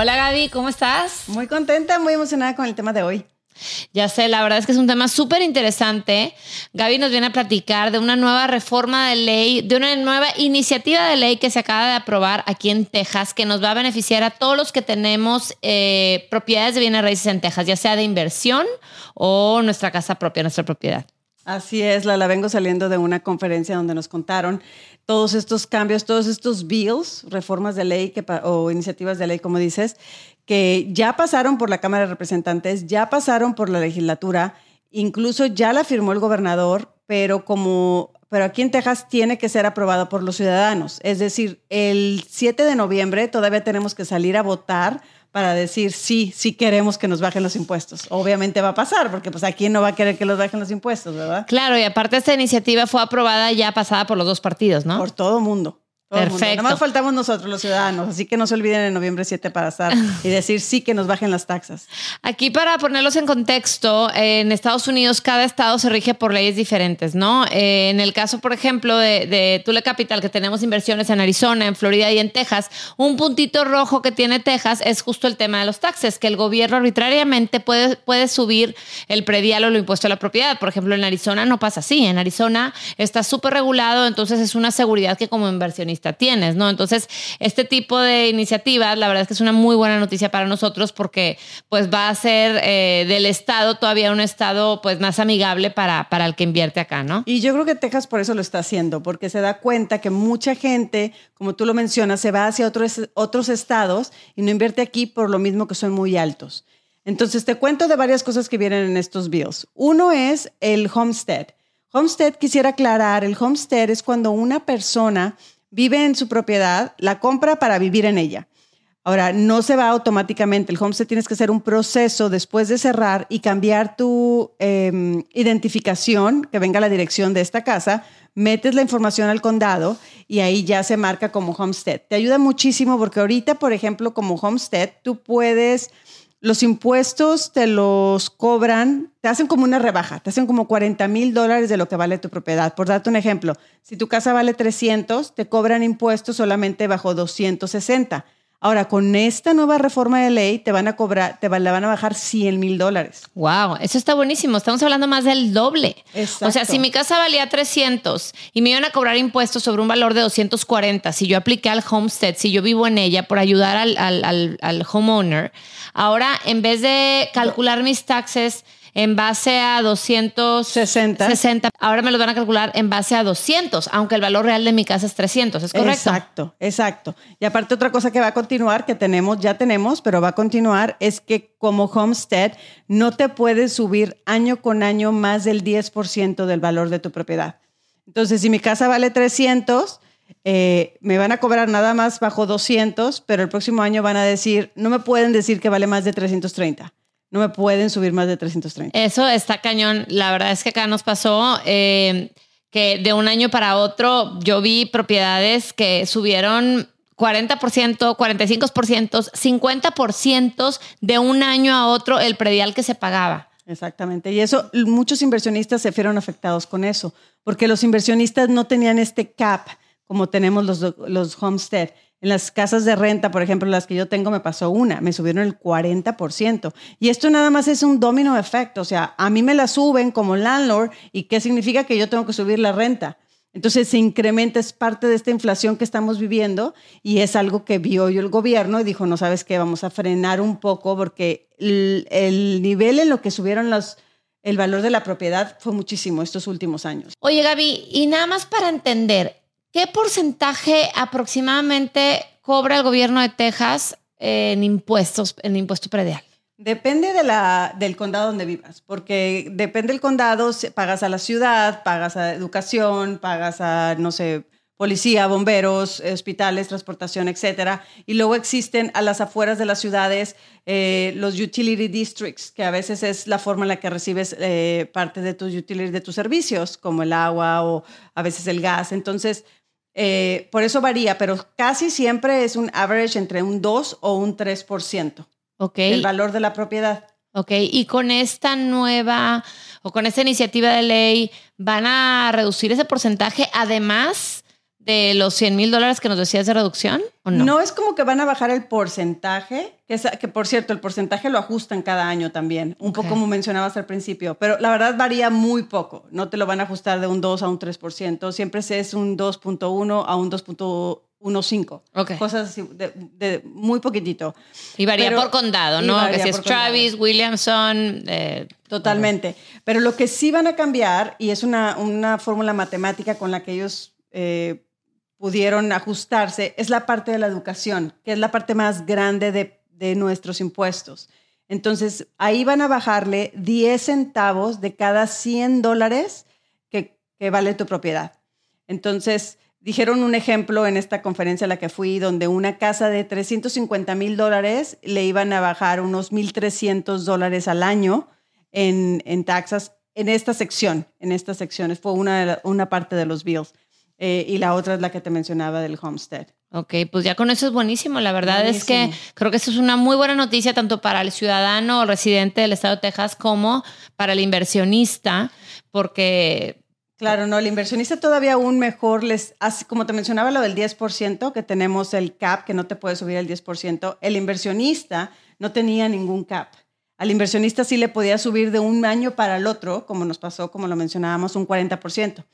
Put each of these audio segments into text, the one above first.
Hola Gaby, ¿cómo estás? Muy contenta, muy emocionada con el tema de hoy. Ya sé, la verdad es que es un tema súper interesante. Gaby nos viene a platicar de una nueva reforma de ley, de una nueva iniciativa de ley que se acaba de aprobar aquí en Texas, que nos va a beneficiar a todos los que tenemos eh, propiedades de bienes raíces en Texas, ya sea de inversión o nuestra casa propia, nuestra propiedad. Así es, la, la vengo saliendo de una conferencia donde nos contaron todos estos cambios, todos estos bills, reformas de ley que, o iniciativas de ley, como dices, que ya pasaron por la Cámara de Representantes, ya pasaron por la legislatura, incluso ya la firmó el gobernador, pero como pero aquí en Texas tiene que ser aprobado por los ciudadanos. Es decir, el 7 de noviembre todavía tenemos que salir a votar para decir sí, sí queremos que nos bajen los impuestos. Obviamente va a pasar, porque pues aquí no va a querer que los bajen los impuestos, ¿verdad? Claro, y aparte esta iniciativa fue aprobada ya pasada por los dos partidos, ¿no? Por todo mundo. Perfecto. Nada más faltamos nosotros, los ciudadanos. Así que no se olviden en noviembre 7 para estar y decir sí que nos bajen las taxas. Aquí, para ponerlos en contexto, en Estados Unidos cada estado se rige por leyes diferentes, ¿no? Eh, en el caso, por ejemplo, de, de Tule Capital, que tenemos inversiones en Arizona, en Florida y en Texas, un puntito rojo que tiene Texas es justo el tema de los taxes, que el gobierno arbitrariamente puede, puede subir el predial o lo impuesto a la propiedad. Por ejemplo, en Arizona no pasa así. En Arizona está súper regulado, entonces es una seguridad que como inversionista tienes, ¿no? Entonces, este tipo de iniciativas, la verdad es que es una muy buena noticia para nosotros porque pues va a ser eh, del Estado todavía un Estado pues más amigable para, para el que invierte acá, ¿no? Y yo creo que Texas por eso lo está haciendo, porque se da cuenta que mucha gente, como tú lo mencionas, se va hacia otros, otros estados y no invierte aquí por lo mismo que son muy altos. Entonces, te cuento de varias cosas que vienen en estos bills. Uno es el homestead. Homestead, quisiera aclarar, el homestead es cuando una persona vive en su propiedad, la compra para vivir en ella. Ahora, no se va automáticamente. El homestead tienes que hacer un proceso después de cerrar y cambiar tu em, identificación, que venga la dirección de esta casa, metes la información al condado y ahí ya se marca como homestead. Te ayuda muchísimo porque ahorita, por ejemplo, como homestead, tú puedes los impuestos te los cobran, te hacen como una rebaja, te hacen como 40 mil dólares de lo que vale tu propiedad. Por darte un ejemplo, si tu casa vale 300, te cobran impuestos solamente bajo 260. Ahora, con esta nueva reforma de ley, te van a cobrar, te van, van a bajar 100 mil dólares. Wow, eso está buenísimo. Estamos hablando más del doble. O sea, si mi casa valía 300 y me iban a cobrar impuestos sobre un valor de 240, si yo apliqué al homestead, si yo vivo en ella por ayudar al, al, al homeowner, ahora en vez de calcular mis taxes en base a 260. Ahora me lo van a calcular en base a 200, aunque el valor real de mi casa es 300, ¿es correcto? Exacto, exacto. Y aparte otra cosa que va a continuar, que tenemos, ya tenemos, pero va a continuar, es que como homestead no te puedes subir año con año más del 10% del valor de tu propiedad. Entonces, si mi casa vale 300, eh, me van a cobrar nada más bajo 200, pero el próximo año van a decir, no me pueden decir que vale más de 330 no me pueden subir más de 330. Eso está cañón. La verdad es que acá nos pasó eh, que de un año para otro yo vi propiedades que subieron 40%, 45%, 50% de un año a otro el predial que se pagaba. Exactamente. Y eso, muchos inversionistas se fueron afectados con eso, porque los inversionistas no tenían este cap como tenemos los, los homestead. En las casas de renta, por ejemplo, las que yo tengo, me pasó una, me subieron el 40%. Y esto nada más es un domino efecto, o sea, a mí me la suben como landlord y qué significa que yo tengo que subir la renta. Entonces se incrementa, es parte de esta inflación que estamos viviendo y es algo que vio yo el gobierno y dijo, no sabes qué, vamos a frenar un poco porque el, el nivel en lo que subieron los, el valor de la propiedad fue muchísimo estos últimos años. Oye Gaby, y nada más para entender, ¿Qué porcentaje aproximadamente cobra el gobierno de Texas en impuestos, en impuesto predial? Depende de la, del condado donde vivas, porque depende del condado, pagas a la ciudad, pagas a educación, pagas a, no sé, policía, bomberos, hospitales, transportación, etcétera. Y luego existen a las afueras de las ciudades eh, los utility districts, que a veces es la forma en la que recibes eh, parte de tus utilities, de tus servicios, como el agua o a veces el gas. Entonces, eh, por eso varía, pero casi siempre es un average entre un 2 o un 3%. Ok. El valor de la propiedad. Ok, y con esta nueva o con esta iniciativa de ley, ¿van a reducir ese porcentaje además de los 100 mil dólares que nos decías de reducción o no? No es como que van a bajar el porcentaje, que, que por cierto, el porcentaje lo ajustan cada año también, un poco como mencionabas al principio, pero la verdad varía muy poco, no te lo van a ajustar de un 2 a un 3%, siempre es un 2.1 a un 2.15. Ok. Cosas así, de, de muy poquitito. Y varía Pero- por condado, ¿no? Que si es condado. Travis, Williamson, eh, Totalmente. Pero lo que sí van a cambiar, y es una, una fórmula matemática con la que ellos eh, pudieron ajustarse, es la parte de la educación, que es la parte más grande de, de nuestros impuestos. Entonces, ahí van a bajarle 10 centavos de cada 100 dólares que, que vale tu propiedad. Entonces, dijeron un ejemplo en esta conferencia a la que fui, donde una casa de 350 mil dólares le iban a bajar unos 1.300 dólares al año en, en taxas en esta sección, en estas secciones. Fue una, una parte de los bills. Eh, y la otra es la que te mencionaba del homestead. Ok, pues ya con eso es buenísimo. La verdad es que creo que eso es una muy buena noticia tanto para el ciudadano o residente del estado de Texas como para el inversionista, porque Claro, no, el inversionista todavía aún mejor les hace, como te mencionaba lo del 10%, que tenemos el cap, que no te puede subir el 10%, el inversionista no tenía ningún cap. Al inversionista sí le podía subir de un año para el otro, como nos pasó, como lo mencionábamos, un 40%.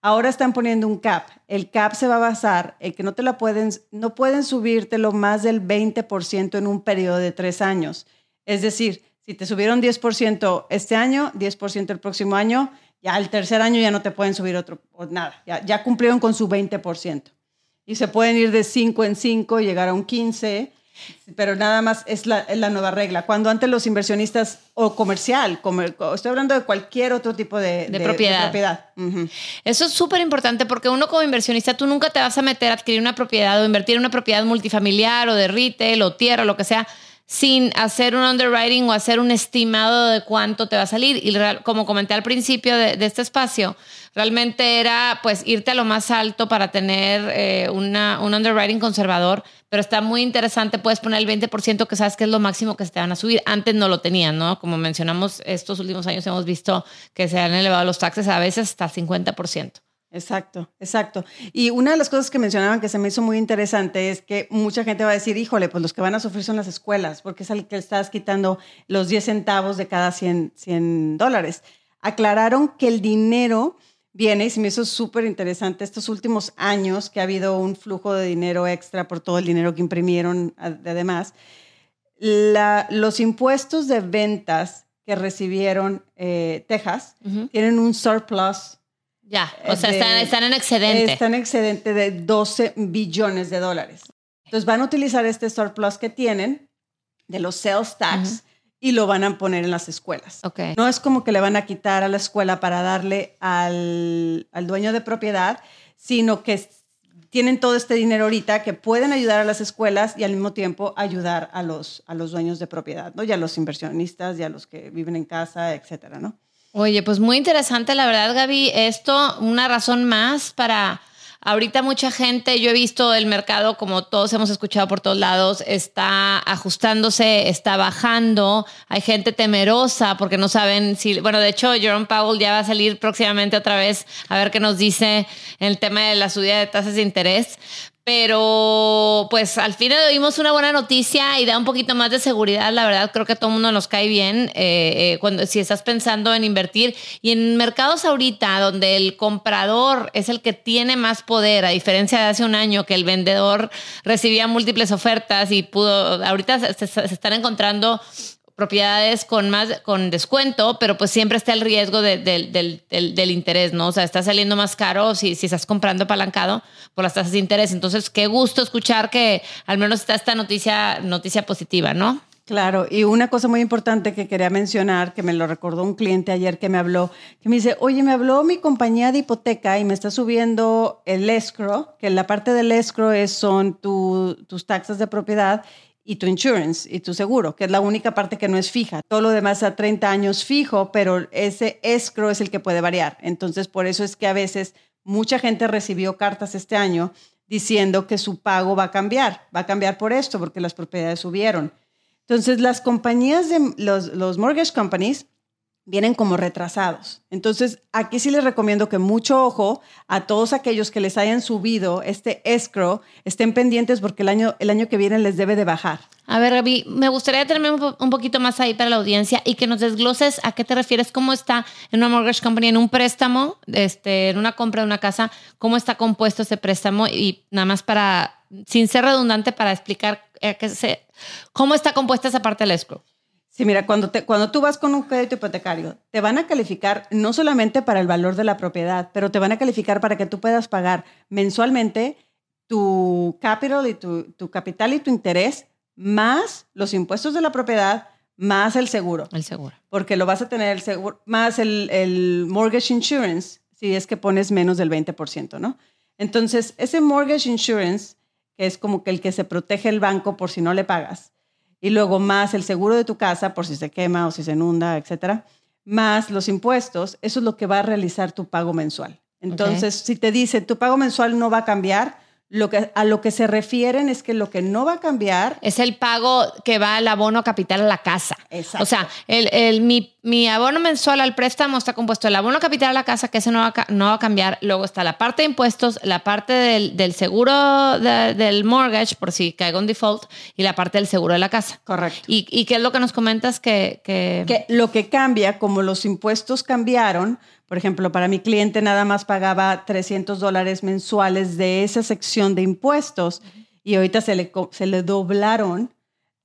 Ahora están poniendo un cap. El cap se va a basar en que no te la pueden, no pueden subírtelo más del 20% en un periodo de tres años. Es decir, si te subieron 10% este año, 10% el próximo año, ya el tercer año ya no te pueden subir otro, o nada, ya, ya cumplieron con su 20%. Y se pueden ir de 5 en 5, llegar a un 15, pero nada más es la, es la nueva regla. Cuando antes los inversionistas, o comercial, comer- estoy hablando de cualquier otro tipo de, De propiedad. Eso es súper importante porque uno como inversionista, tú nunca te vas a meter a adquirir una propiedad o invertir en una propiedad multifamiliar o de retail o tierra o lo que sea sin hacer un underwriting o hacer un estimado de cuánto te va a salir. Y como comenté al principio de, de este espacio, realmente era pues irte a lo más alto para tener eh, una, un underwriting conservador, pero está muy interesante, puedes poner el 20% que sabes que es lo máximo que se te van a subir. Antes no lo tenían, ¿no? Como mencionamos, estos últimos años hemos visto que se han elevado los taxes a veces hasta 50%. Exacto, exacto. Y una de las cosas que mencionaban que se me hizo muy interesante es que mucha gente va a decir, híjole, pues los que van a sufrir son las escuelas, porque es al que estás quitando los 10 centavos de cada 100, 100 dólares. Aclararon que el dinero viene, y se me hizo súper interesante estos últimos años que ha habido un flujo de dinero extra por todo el dinero que imprimieron además. La- los impuestos de ventas que recibieron eh, Texas tienen un surplus Ya, o sea, de- están, están en excedente. Está en excedente de 12 billones de dólares. Entonces van a utilizar este surplus que tienen de los sales tax y lo van a poner en las escuelas. Ok. No es como que le van a quitar a la escuela para darle al, al dueño de propiedad, sino que tienen todo este dinero ahorita que pueden ayudar a las escuelas y al mismo tiempo ayudar a los, a los dueños de propiedad, ¿no? Y a los inversionistas y a los que viven en casa, etcétera, ¿no? Oye, pues muy interesante, la verdad, Gaby. Esto, una razón más para. Ahorita mucha gente, yo he visto el mercado, como todos hemos escuchado por todos lados, está ajustándose, está bajando. Hay gente temerosa porque no saben si. Bueno, de hecho, Jerome Powell ya va a salir próximamente otra vez a ver qué nos dice el tema de la subida de tasas de interés. Pero pues al fin oímos una buena noticia y da un poquito más de seguridad. La verdad, creo que a todo mundo nos cae bien eh, eh, cuando si estás pensando en invertir. Y en mercados ahorita donde el comprador es el que tiene más poder, a diferencia de hace un año que el vendedor recibía múltiples ofertas y pudo, ahorita se están encontrando propiedades con más con descuento, pero pues siempre está el riesgo de- del- del- del- interés, ¿no? O sea, está saliendo más caro si, si estás comprando apalancado por las tasas de interés. Entonces, qué gusto escuchar que al menos está esta noticia, noticia positiva, ¿no? Claro, y una cosa muy importante que quería mencionar, que me lo recordó un cliente ayer que me habló, que me dice, oye, me habló mi compañía de hipoteca y me está subiendo el escrow, que la parte del escrow es, son tus taxas de propiedad y tu insurance y tu seguro, que es la única parte que no es fija. Todo lo demás a 30 años fijo, pero ese escrow es el que puede variar. Entonces, por eso es que a veces mucha gente recibió cartas este año diciendo que su pago va a cambiar, va a cambiar por esto, porque las propiedades subieron. Entonces, las compañías de los, los mortgage companies vienen como retrasados. Entonces, aquí sí les recomiendo que mucho ojo a todos aquellos que les hayan subido este escrow, estén pendientes porque el año, el año que viene les debe de bajar. A ver, Gaby, me gustaría tenerme un poquito más ahí para la audiencia y que nos desgloses a qué te refieres, cómo está en una mortgage company, en un préstamo, este, en una compra de una casa, cómo está compuesto ese préstamo y nada más para, sin ser redundante, para explicar qué se, cómo está compuesta esa parte del escrow. Sí, mira, cuando, te, cuando tú vas con un crédito hipotecario, te van a calificar no solamente para el valor de la propiedad, pero te van a calificar para que tú puedas pagar mensualmente tu capital y tu, tu capital y tu interés, más los impuestos de la propiedad, más el seguro. El seguro. Porque lo vas a tener el seguro, más el, el mortgage insurance, si es que pones menos del 20%, ¿no? Entonces, ese mortgage insurance, que es como que el que se protege el banco por si no le pagas, y luego más el seguro de tu casa por si se quema o si se inunda, etcétera, más los impuestos, eso es lo que va a realizar tu pago mensual. Entonces, si te dice tu pago mensual no va a cambiar, lo que, a lo que se refieren es que lo que no va a cambiar es el pago que va al abono capital a la casa. Exacto. O sea, el, el, mi, mi, abono mensual al préstamo está compuesto del abono capital a la casa, que ese no va, a, no va a cambiar. Luego está la parte de impuestos, la parte del, del seguro de, del mortgage, por si caigo en default, y la parte del seguro de la casa. Correcto. ¿Y, y qué es lo que nos comentas que, que... que lo que cambia, como los impuestos cambiaron, por ejemplo, para mi cliente nada más pagaba 300 dólares mensuales de esa sección de impuestos y ahorita se le, se le doblaron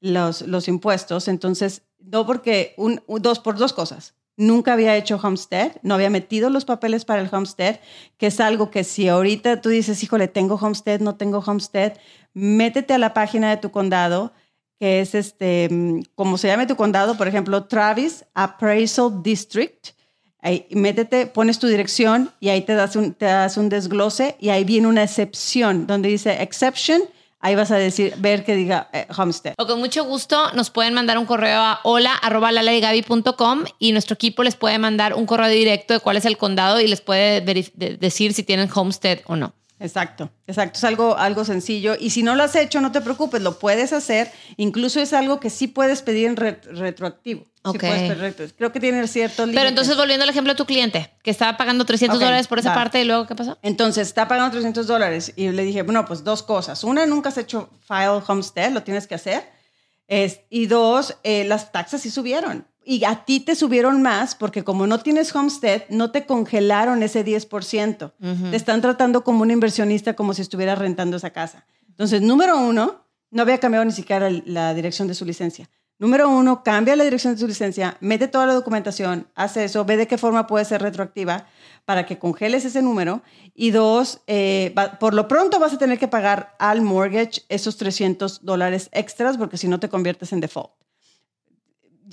los, los impuestos. Entonces, no porque, un, dos por dos cosas. Nunca había hecho homestead, no había metido los papeles para el homestead, que es algo que si ahorita tú dices, híjole, tengo homestead, no tengo homestead, métete a la página de tu condado, que es este, como se llame tu condado, por ejemplo, Travis Appraisal District Ahí, métete, pones tu dirección y ahí te das, un, te das un desglose y ahí viene una excepción donde dice exception. Ahí vas a decir, ver que diga eh, homestead. O con mucho gusto nos pueden mandar un correo a hola arroba y nuestro equipo les puede mandar un correo directo de cuál es el condado y les puede decir si tienen homestead o no. Exacto, exacto. Es algo, algo sencillo. Y si no lo has hecho, no te preocupes, lo puedes hacer. Incluso es algo que sí puedes pedir en re retroactivo. Ok. Sí Creo que tiene cierto Pero entonces, volviendo al ejemplo de tu cliente, que estaba pagando 300 okay, dólares por esa va. parte y luego, ¿qué pasó? Entonces, está pagando 300 dólares y le dije, bueno, pues dos cosas. Una, nunca has hecho file homestead, lo tienes que hacer. Es, y dos, eh, las taxas sí subieron. Y a ti te subieron más porque como no tienes homestead, no te congelaron ese 10%. Uh -huh. Te están tratando como un inversionista, como si estuvieras rentando esa casa. Entonces, número uno, no había cambiado ni siquiera la dirección de su licencia. Número uno, cambia la dirección de su licencia, mete toda la documentación, hace eso, ve de qué forma puede ser retroactiva para que congeles ese número. Y dos, eh, va, por lo pronto vas a tener que pagar al mortgage esos 300 dólares extras porque si no te conviertes en default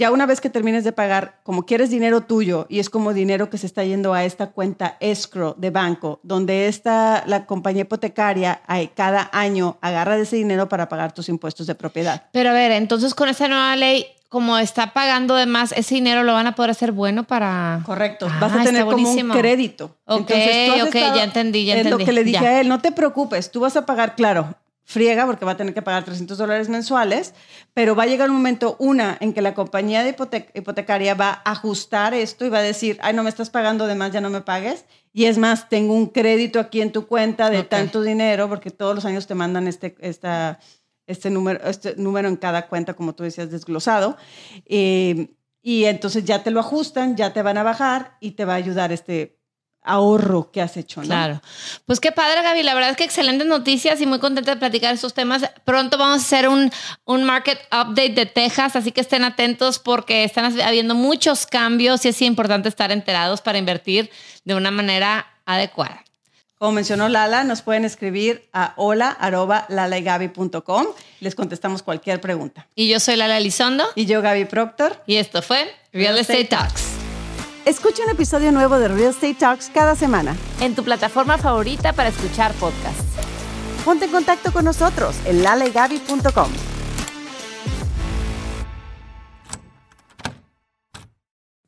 ya una vez que termines de pagar, como quieres dinero tuyo y es como dinero que se está yendo a esta cuenta escrow de banco, donde esta, la compañía hipotecaria cada año agarra de ese dinero para pagar tus impuestos de propiedad. Pero a ver, entonces con esta nueva ley, como está pagando de más, ese dinero lo van a poder hacer bueno para... Correcto, ah, vas a tener como un crédito. Ok, entonces, ok, ya entendí, ya entendí. Es lo que le dije ya. a él, no te preocupes, tú vas a pagar, claro, friega porque va a tener que pagar 300 dólares mensuales, pero va a llegar un momento, una, en que la compañía de hipotec hipotecaria va a ajustar esto y va a decir, ay, no me estás pagando de más, ya no me pagues. Y es más, tengo un crédito aquí en tu cuenta de okay. tanto dinero, porque todos los años te mandan este, esta, este, número, este número en cada cuenta, como tú decías, desglosado. Eh, y entonces ya te lo ajustan, ya te van a bajar y te va a ayudar este ahorro que has hecho, ¿no? Claro. Pues qué padre, Gaby. La verdad es que excelentes noticias y muy contenta de platicar estos temas. Pronto vamos a hacer un, un market update de Texas, así que estén atentos porque están habiendo muchos cambios y es importante estar enterados para invertir de una manera adecuada. Como mencionó Lala, nos pueden escribir a hola.lalaagaby.com. Les contestamos cualquier pregunta. Y yo soy Lala Elizondo. Y yo, Gaby Proctor. Y esto fue Real, Estate, Talks. Escucha un episodio nuevo de Real Estate Talks cada semana. En tu plataforma favorita para escuchar podcasts. Ponte en contacto con nosotros en lalaagaby.com.